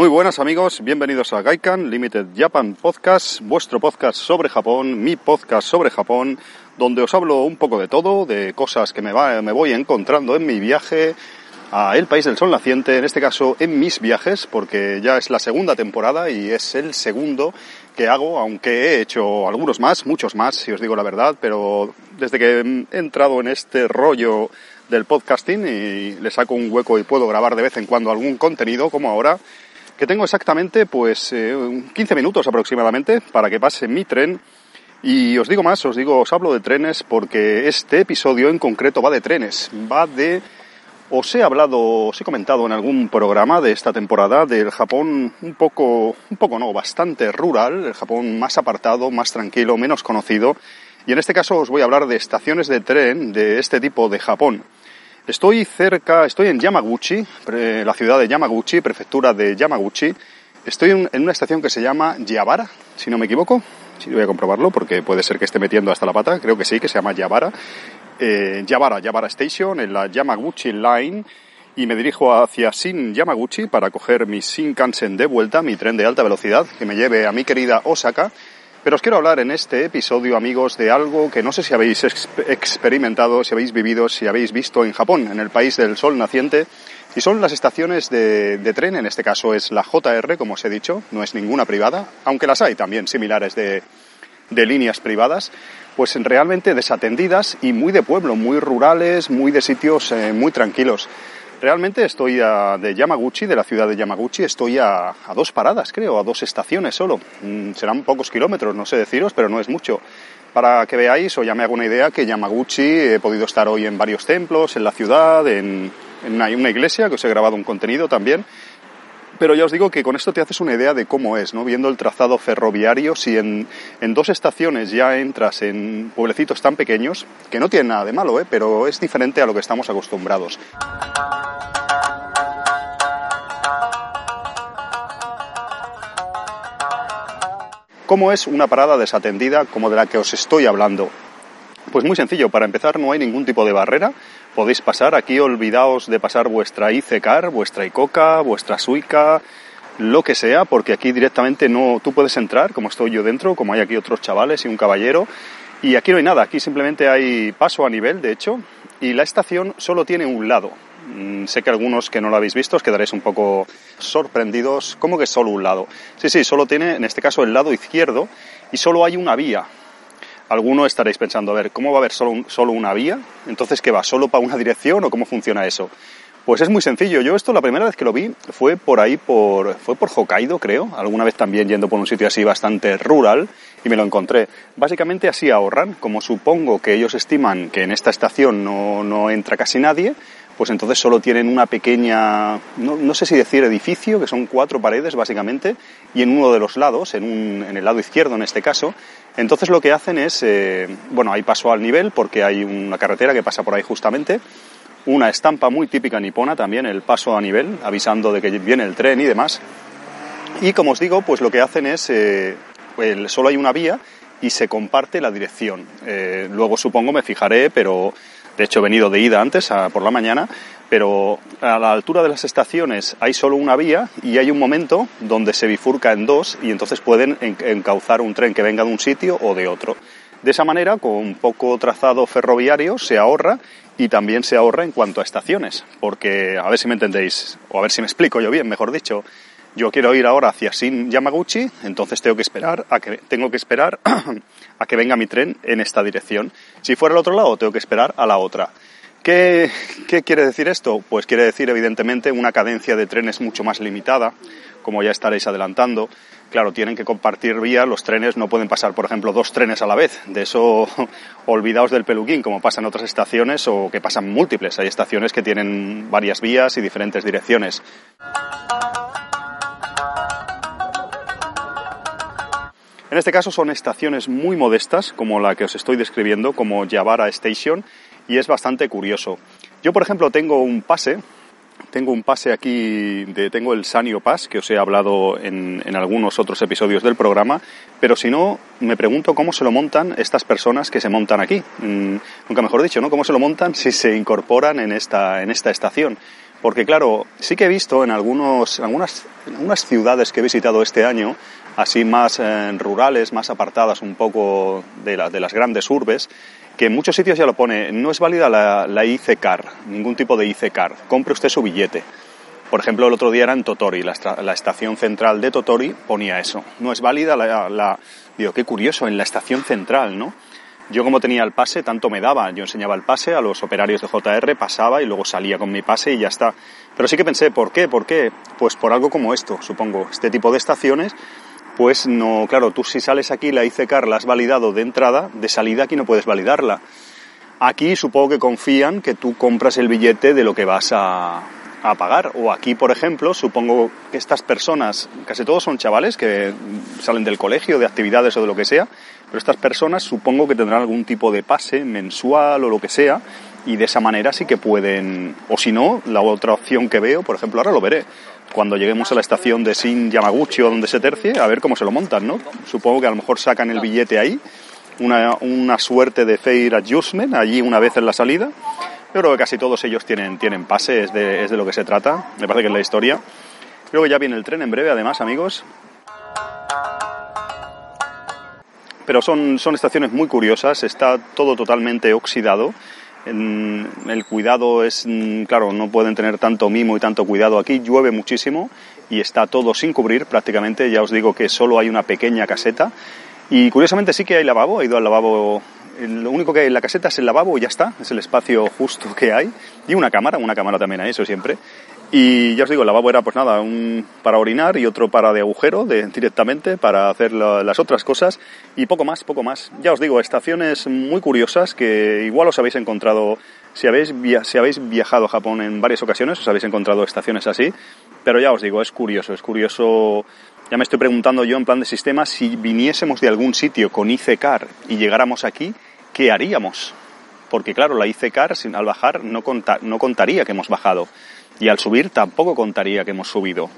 Muy buenas amigos, bienvenidos a Gaikan Limited Japan Podcast, vuestro podcast sobre Japón, mi podcast sobre Japón, donde os hablo un poco de todo, de cosas que me, me voy encontrando en mi viaje a el país del sol naciente, en este caso en mis viajes, porque ya es la segunda temporada y es el segundo que hago, aunque he hecho algunos más, muchos más, si os digo la verdad, pero desde que he entrado en este rollo del podcasting y le saco un hueco y puedo grabar de vez en cuando algún contenido, como ahora, que tengo exactamente pues eh, 15 minutos aproximadamente para que pase mi tren y os digo más, os digo, os hablo de trenes porque este episodio en concreto va de trenes, va de os he hablado, os he comentado en algún programa de esta temporada del Japón un poco, un poco no, bastante rural, el Japón más apartado, más tranquilo, menos conocido. Y en este caso os voy a hablar de estaciones de tren de este tipo de Japón. Estoy cerca, estoy en Yamaguchi, la ciudad de Yamaguchi, prefectura de Yamaguchi. Estoy en una estación que se llama Yabara, si no me equivoco. Sí, voy a comprobarlo porque puede ser que esté metiendo hasta la pata. Creo que sí, que se llama Yabara. Eh, Yabara, Yabara Station, en la Yamaguchi Line. Y me dirijo hacia Shin Yamaguchi para coger mi Shinkansen de vuelta, mi tren de alta velocidad, que me lleve a mi querida Osaka. Pero os quiero hablar en este episodio, amigos, de algo que no sé si habéis experimentado, si habéis vivido, si habéis visto en Japón, en el país del sol naciente, y son las estaciones de, tren, en este caso es la JR, como os he dicho, no es ninguna privada, aunque las hay también similares de, de líneas privadas, pues realmente desatendidas y muy de pueblo, muy rurales, muy de sitios eh, muy tranquilos. Realmente estoy a, de Yamaguchi, de la ciudad de Yamaguchi, estoy a, a, dos paradas, creo, a dos estaciones solo. Mm, serán pocos kilómetros, no sé deciros, pero no es mucho. Para que veáis o ya me hago una idea que Yamaguchi he podido estar hoy en varios templos, en la ciudad, en, en una, una iglesia, que os he grabado un contenido también. Pero ya os digo que con esto te haces una idea de cómo es, ¿no? Viendo el trazado ferroviario, si en, en, dos estaciones ya entras en pueblecitos tan pequeños, que no tienen nada de malo, ¿eh? Pero es diferente a lo que estamos acostumbrados. ¿Cómo es una parada desatendida como de la que os estoy hablando? Pues muy sencillo, para empezar no hay ningún tipo de barrera, podéis pasar, aquí olvidaos de pasar vuestra ICECAR, vuestra ICOCA, vuestra SUICA, lo que sea, porque aquí directamente no, tú puedes entrar, como estoy yo dentro, como hay aquí otros chavales y un caballero, y aquí no hay nada, aquí simplemente hay paso a nivel, de hecho, y la estación solo tiene un lado. Mm, sé que algunos que no lo habéis visto os quedaréis un poco sorprendidos. ¿Cómo que solo un lado? Sí, sí, solo tiene en este caso el lado izquierdo y solo hay una vía. Alguno estaréis pensando, a ver, ¿cómo va a haber solo, solo una vía? Entonces, ¿qué va? ¿Solo para una dirección o cómo funciona eso? Pues es muy sencillo. Yo esto la primera vez que lo vi fue por ahí, por, fue por Hokkaido, creo. Alguna vez también yendo por un sitio así bastante rural y me lo encontré. Básicamente así ahorran, como supongo que ellos estiman que en esta estación no, no entra casi nadie, pues entonces solo tienen una pequeña, no, sé si decir edificio, que son cuatro paredes básicamente, y en uno de los lados, en, un, en el lado izquierdo en este caso, entonces lo que hacen es, eh, bueno, hay paso al nivel porque hay una carretera que pasa por ahí justamente, una estampa muy típica nipona también, el paso a nivel, avisando de que viene el tren y demás. Y como os digo, pues lo que hacen es, eh, solo hay una vía y se comparte la dirección. Eh, luego supongo me fijaré, pero de hecho he venido de ida antes, por la mañana, pero a la altura de las estaciones hay solo una vía y hay un momento donde se bifurca en dos y entonces pueden encauzar un tren que venga de un sitio o de otro. De esa manera, con poco trazado ferroviario, se ahorra y también se ahorra en cuanto a estaciones, porque a ver si me entendéis, o a ver si me explico yo bien, mejor dicho. Yo quiero ir ahora hacia Shin Yamaguchi, entonces tengo que esperar a que tengo que esperar a que venga mi tren en esta dirección. Si fuera al otro lado, tengo que esperar a la otra. ¿Qué, ¿Qué, quiere decir esto? Pues quiere decir, evidentemente, una cadencia de trenes mucho más limitada, como ya estaréis adelantando. Claro, tienen que compartir vía, los trenes no pueden pasar, por ejemplo, dos trenes a la vez. De eso, olvidaos del peluquín, como pasa en otras estaciones o que pasan múltiples. Hay estaciones que tienen varias vías y diferentes direcciones. En este caso son estaciones muy modestas, como la que os estoy describiendo, como Yavara Station, y es bastante curioso. Yo, por ejemplo, tengo un pase, tengo un pase aquí, de, tengo el Sanio Pass, que os he hablado en, algunos otros episodios del programa, pero si no, me pregunto cómo se lo montan estas personas que se montan aquí. Mm, nunca mejor dicho, ¿no? ¿Cómo se lo montan si se incorporan en esta, en esta estación? Porque claro, sí que he visto en, algunos, algunas, en algunas ciudades que he visitado este año, así más eh, rurales, más apartadas un poco de, la, de, las grandes urbes, que en muchos sitios ya lo pone, no es válida la, la IC-Car, ningún tipo de IC-Car, compre usted su billete. Por ejemplo, el otro día era en Totori, la, la estación central de Totori ponía eso, no es válida la... Digo, qué curioso, en la estación central, ¿no? Yo como tenía el pase, tanto me daba. Yo enseñaba el pase a los operarios de JR, pasaba y luego salía con mi pase y ya está. Pero sí que pensé, ¿por qué? ¿Por qué? Pues por algo como esto, supongo. Este tipo de estaciones pues no, claro, tú si sales aquí la ICCAR la has validado de entrada, de salida aquí no puedes validarla. Aquí supongo que confían que tú compras el billete de lo que vas a, a pagar. O aquí, por ejemplo, supongo que estas personas, casi todos son chavales que salen del colegio, de actividades o de lo que sea, pero estas personas supongo que tendrán algún tipo de pase mensual o lo que sea, y de esa manera sí que pueden, o si no, la otra opción que veo, por ejemplo, ahora lo veré, cuando lleguemos a la estación de Shin Yamaguchi o donde se tercie, a ver cómo se lo montan, ¿no? Supongo que a lo mejor sacan el billete ahí, una, una suerte de fair adjustment allí una vez en la salida. Yo creo que casi todos ellos tienen, tienen pase, es de, es de lo que se trata, me parece que es la historia. Luego ya viene el tren en breve, además, amigos. Pero son, son estaciones muy curiosas, está todo totalmente oxidado el cuidado es, mm, claro, no pueden tener tanto mimo y tanto cuidado aquí, llueve muchísimo y está todo sin cubrir prácticamente, ya os digo que solo hay una pequeña caseta. Y curiosamente sí que hay lavabo, he ido al lavabo, lo único que hay en la caseta es el lavabo y ya está, es el espacio justo que hay. Y una cámara, una cámara también hay, eso siempre. Y ya os digo, el lavabo era pues nada, un para orinar y otro para de agujero de, directamente para hacer la, las otras cosas y poco más, poco más. Ya os digo, estaciones muy curiosas que igual os habéis encontrado, si habéis, si habéis viajado a Japón en varias ocasiones, os habéis encontrado estaciones así, pero ya os digo, es curioso, es curioso. Ya me estoy preguntando yo en plan de sistema, si viniésemos de algún sitio con ICECAR y llegáramos aquí, ¿qué haríamos? Porque claro, la ICECAR al bajar no, conta, no contaría que hemos bajado y al subir tampoco contaría que hemos subido.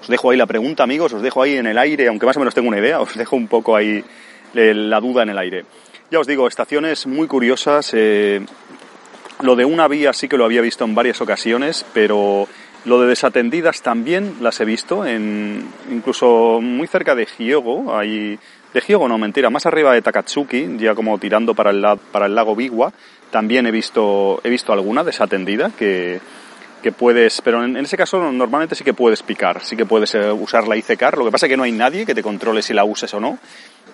Os dejo ahí la pregunta, amigos, os dejo ahí en el aire, aunque más o menos tengo una idea, os dejo un poco ahí la duda en el aire. Ya os digo, estaciones muy curiosas. Eh, lo de una vía sí que lo había visto en varias ocasiones, pero lo de desatendidas también las he visto, en, incluso muy cerca de Hyogo, ahí, de Hyogo no, mentira, más arriba de Takatsuki, ya como tirando para el, para el lago Biwa, también he visto, he visto alguna desatendida que, que puedes, pero en, ese caso normalmente sí que puedes picar, sí que puedes eh, usar la ICCAR, lo que pasa es que no hay nadie que te controle si la uses o no,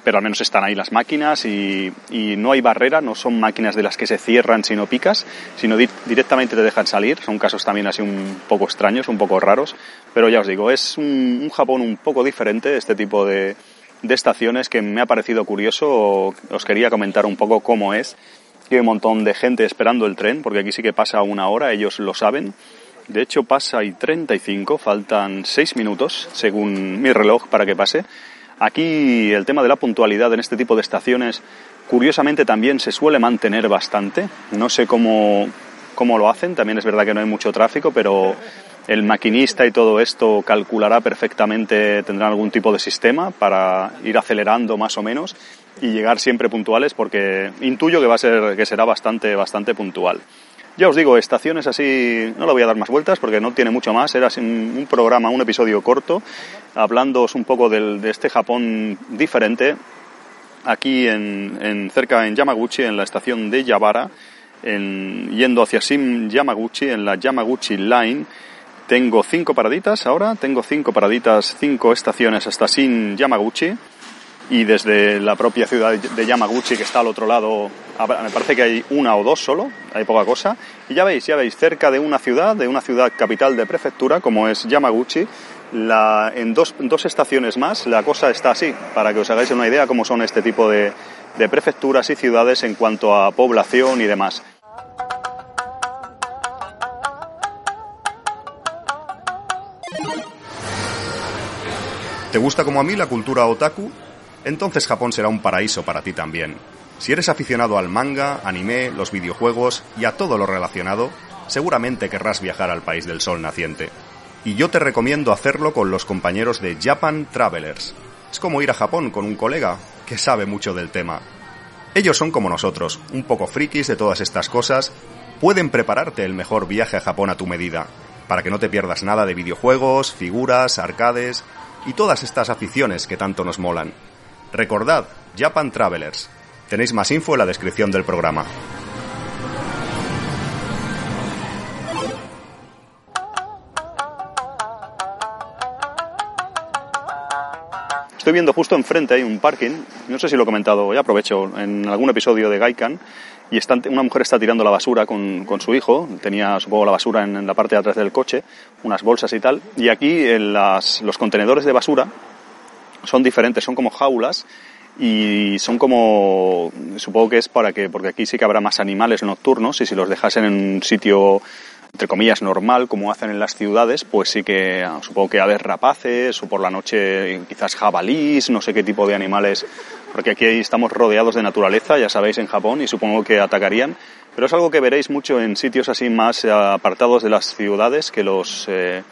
pero al menos están ahí las máquinas y, y no hay barrera, no son máquinas de las que se cierran si no picas, sino di directamente te dejan salir, son casos también así un poco extraños, un poco raros, pero ya os digo, es un, un Japón un poco diferente, este tipo de, de estaciones que me ha parecido curioso, os quería comentar un poco cómo es hay un montón de gente esperando el tren, porque aquí sí que pasa una hora, ellos lo saben. De hecho, pasa y 35, faltan 6 minutos, según mi reloj, para que pase. Aquí el tema de la puntualidad en este tipo de estaciones, curiosamente también se suele mantener bastante. No sé cómo, cómo lo hacen, también es verdad que no hay mucho tráfico, pero el maquinista y todo esto calculará perfectamente, tendrán algún tipo de sistema para ir acelerando más o menos y llegar siempre puntuales porque intuyo que va a ser que será bastante bastante puntual. Ya os digo, estaciones así, no le voy a dar más vueltas porque no tiene mucho más, era un programa, un episodio corto, hablándoos un poco del, de este Japón diferente, aquí en, en, cerca en Yamaguchi, en la estación de Yabara, en, yendo hacia Sim Yamaguchi, en la Yamaguchi Line, tengo cinco paraditas ahora, tengo cinco paraditas, cinco estaciones hasta Sim Yamaguchi, y desde la propia ciudad de Yamaguchi, que está al otro lado, me parece que hay una o dos solo, hay poca cosa. Y ya veis, ya veis, cerca de una ciudad, de una ciudad capital de prefectura, como es Yamaguchi, en dos, dos estaciones más la cosa está así, para que os hagáis una idea cómo son este tipo de, de prefecturas y ciudades en cuanto a población y demás. ¿Te gusta como a mí la cultura otaku? Entonces Japón será un paraíso para ti también. Si eres aficionado al manga, anime, los videojuegos y a todo lo relacionado, seguramente querrás viajar al país del sol naciente. Y yo te recomiendo hacerlo con los compañeros de Japan Travelers. Es como ir a Japón con un colega que sabe mucho del tema. Ellos son como nosotros, un poco frikis de todas estas cosas, pueden prepararte el mejor viaje a Japón a tu medida, para que no te pierdas nada de videojuegos, figuras, arcades y todas estas aficiones que tanto nos molan. Recordad, Japan Travelers. Tenéis más info en la descripción del programa. Estoy viendo justo enfrente hay un parking, no sé si lo he comentado, ya aprovecho, en algún episodio de Gaikan, y una mujer está tirando la basura con, su hijo, tenía supongo la basura en, la parte de atrás del coche, unas bolsas y tal, y aquí en los contenedores de basura son diferentes, son como jaulas y son como, supongo que es para que, porque aquí sí que habrá más animales nocturnos y si los dejasen en un sitio entre comillas, normal, como hacen en las ciudades, pues sí que supongo que haber rapaces o por la noche quizás jabalís, no sé qué tipo de animales, porque aquí estamos rodeados de naturaleza, ya sabéis, en Japón, y supongo que atacarían. Pero es algo que veréis mucho en sitios así más apartados de las ciudades, que los, eh,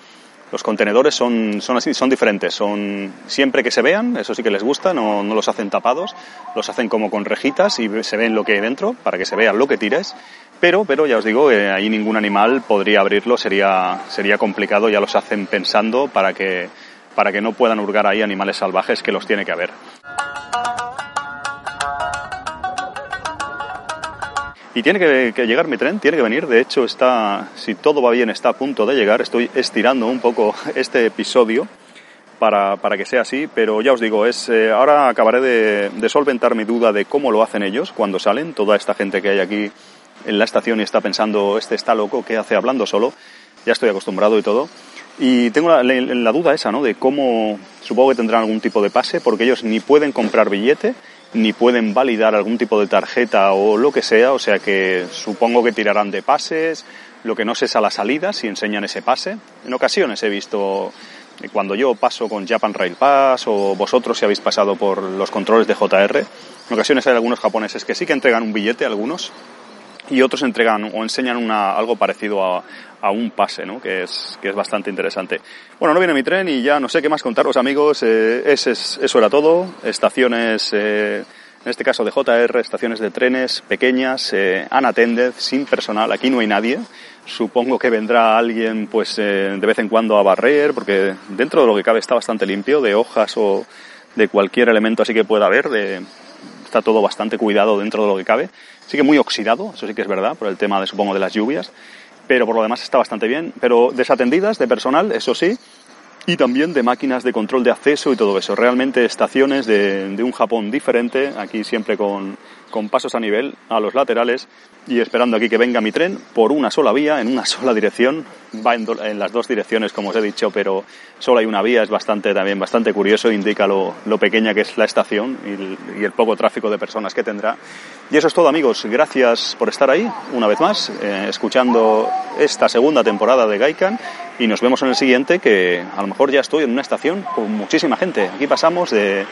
los contenedores son, son así, son diferentes, son siempre que se vean, eso sí que les gusta, no, no los hacen tapados, los hacen como con rejitas y se ven lo que hay dentro, para que se vea lo que tires pero, pero ya os digo, eh, ahí ningún animal podría abrirlo, sería, sería complicado, ya los hacen pensando para que, para que no puedan hurgar ahí animales salvajes que los tiene que haber. Y tiene que, llegar mi tren, tiene que venir. De hecho, está, si todo va bien, está a punto de llegar. Estoy estirando un poco este episodio para, para que sea así, pero ya os digo, es, eh, ahora acabaré de, de solventar mi duda de cómo lo hacen ellos cuando salen, toda esta gente que hay aquí en la estación y está pensando, este está loco, ¿qué hace hablando solo? Ya estoy acostumbrado y todo. Y tengo la, duda esa, ¿no? De cómo, supongo que tendrán algún tipo de pase, porque ellos ni pueden comprar billete, ni pueden validar algún tipo de tarjeta o lo que sea, o sea que supongo que tirarán de pases, lo que no sé es a la salida si enseñan ese pase. En ocasiones he visto, cuando yo paso con Japan Rail Pass o vosotros si habéis pasado por los controles de JR, en ocasiones hay algunos japoneses que sí que entregan un billete, algunos, y otros entregan o enseñan una, algo parecido a, a un pase, ¿no? que, es, que es bastante interesante. Bueno, no viene mi tren y ya no sé qué más contaros, amigos. Eh, ese es, eso era todo. Estaciones, eh, en este caso de JR, estaciones de trenes pequeñas, eh, unattended, sin personal. Aquí no hay nadie. Supongo que vendrá alguien, pues, eh, de vez en cuando a barrer, porque dentro de lo que cabe está bastante limpio, de hojas o de cualquier elemento así que pueda haber. De, está todo bastante cuidado dentro de lo que cabe. Sí que muy oxidado, eso sí que es verdad, por el tema, de, supongo, de las lluvias, pero por lo demás está bastante bien. Pero desatendidas de personal, eso sí, y también de máquinas de control de acceso y todo eso. Realmente estaciones de, de un Japón diferente, aquí siempre con, con pasos a nivel a los laterales y esperando aquí que venga mi tren por una sola vía, en una sola dirección. Va en, las dos direcciones, como os he dicho, pero solo hay una vía. Es bastante también bastante curioso, indica lo, pequeña que es la estación y el, poco tráfico de personas que tendrá. Y eso es todo, amigos. Gracias por estar ahí una vez más, eh, escuchando esta segunda temporada de Gaikan. Y nos vemos en el siguiente, que a lo mejor ya estoy en una estación con muchísima gente. Aquí pasamos de,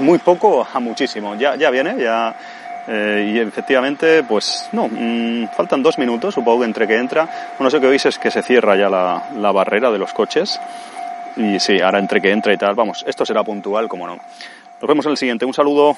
muy poco a muchísimo. Ya, ya viene, ya eh, y efectivamente, pues no, mm, faltan dos minutos, supongo que entre que entra. Bueno, sé que oís es que se cierra ya la, la barrera de los coches. Y sí, ahora entre que entra y tal, vamos, esto será puntual, como no. Nos vemos en el siguiente. Un saludo.